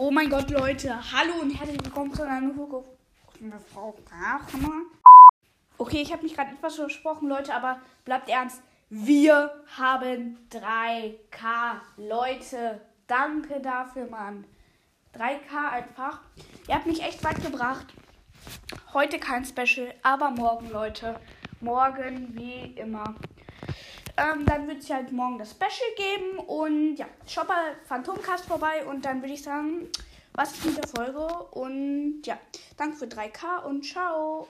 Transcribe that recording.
Oh mein Gott, Leute. Hallo und herzlich willkommen zu einer Folge. Okay, ich habe mich gerade etwas versprochen, Leute, aber bleibt ernst. Wir haben 3K. Leute, danke dafür, Mann. 3K einfach. Ihr habt mich echt weit gebracht. Heute kein Special, aber morgen, Leute. Morgen wie immer. Ähm, dann wird es halt morgen das Special geben. Und ja, schaut mal Phantomcast vorbei. Und dann würde ich sagen, was ist mit der Folge? Und ja, danke für 3K und ciao.